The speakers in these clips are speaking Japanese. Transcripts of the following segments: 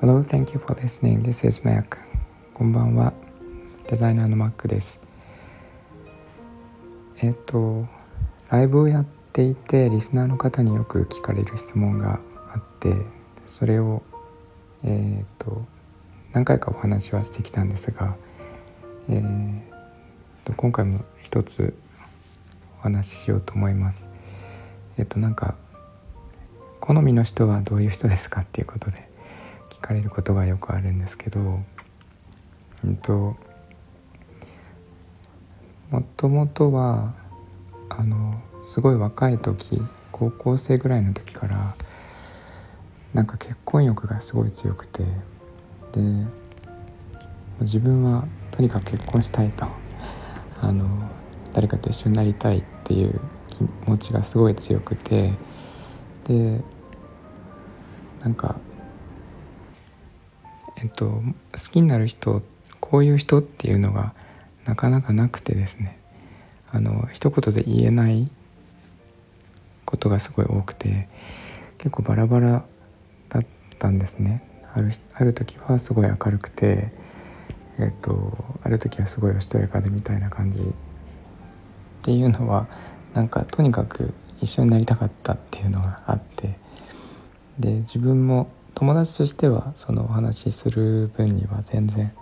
Hello, thank you for listening. This is Mac. こんばんは。デザイナーの Mac です。えっ、と、ライブをやっていて、リスナーの方によく聞かれる質問があって、それを、えっ、と、何回かお話はしてきたんですが、えー、と今回も一つお話ししようと思います。えっ、と、なんか、好みの人はどういう人ですかっていうことで聞かれることがよくあるんですけど、うんと、もともとはあのすごい若い時高校生ぐらいの時からなんか結婚欲がすごい強くてで自分はとにかく結婚したいと。あの誰かと一緒になりたいっていう気持ちがすごい強くてでなんかえっと好きになる人こういう人っていうのがなかなかなくてですね。あの一言で言えないことがすごい多くて結構バラバラだったんですね。あるある時はすごい明るくてえっとある時はすごいおしとやかでみたいな感じっていうのはなんかとにかく一緒になりたかったっていうのがあってで自分も友達としてはそのお話しする分には全然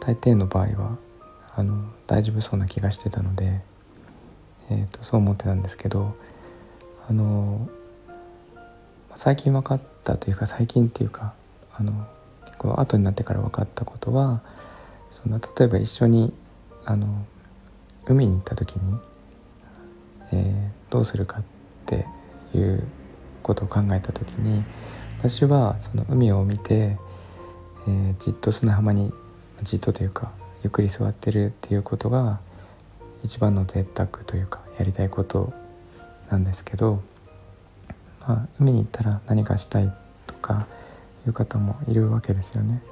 大抵の場合はあの大丈夫そうな気がしてたので、えーと、そう思ってたんですけどあの最近分かったというか最近っていうかあの結構後になってから分かったことはその例えば一緒にあの海に行った時に、えー、どうするかっていうことを考えた時に私はその海を見て、えー、じっと砂浜にじっとというかゆっくり座ってるっていうことが一番の贅沢というかやりたいことなんですけど、まあ、海に行ったら何かしたいとかいう方もいるわけですよね。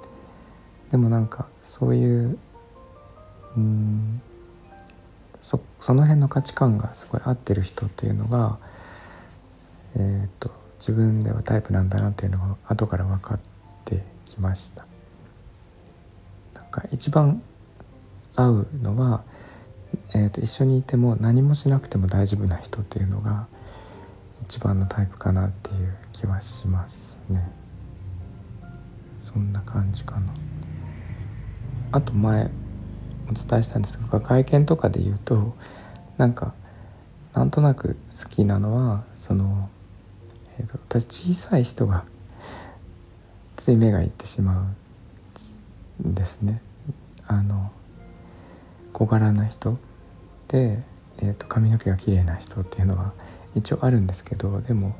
でもなんかそういううんそその辺の価値観がすごい合ってる人っていうのが、えーと自分ではタイプなんだなっていうのが後から分かってきました。なんか一番合うのは、えーと、一緒にいても何もしなくても大丈夫な人っていうのが一番のタイプかなっていう気はしますね。そんな感じかな。あと前伝えしたんですが会見とかで言うとなんかなんとなく好きなのはそのえーと、私小さい人がつい目がいってしまうんですね。あの小柄な人で、えーと、髪の毛が綺麗な人っていうのは一応あるんですけどでも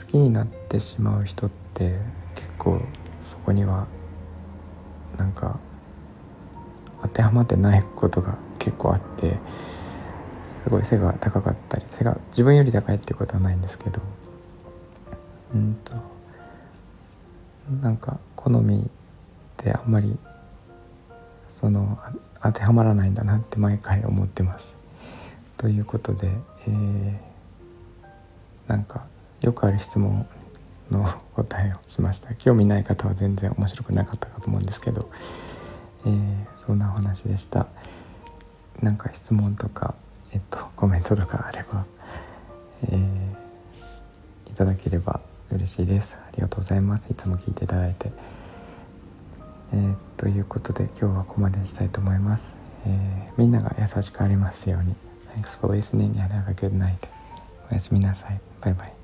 好きになってしまう人って結構そこにはなんか当てはまってないことが結構あってすごい背が高かったり背が自分より高いってことはないんですけどうんとなんか好みってあんまりその当てはまらないんだなって毎回思ってます。ということで、えー、なんかよくある質問の答えをしました興味ない方は全然面白くなかったかと思うんですけど、えー、そんなお話でした。なんか質問とか、えっと、コメントとかあれば、えー、いただければ嬉しいです。ありがとうございます。いつも聞いていただいて。えー、ということで今日はここまでにしたいと思います、え、みんなが優しくありますように。Thanks for listening and have a good night. おやすみなさい。バイバイ。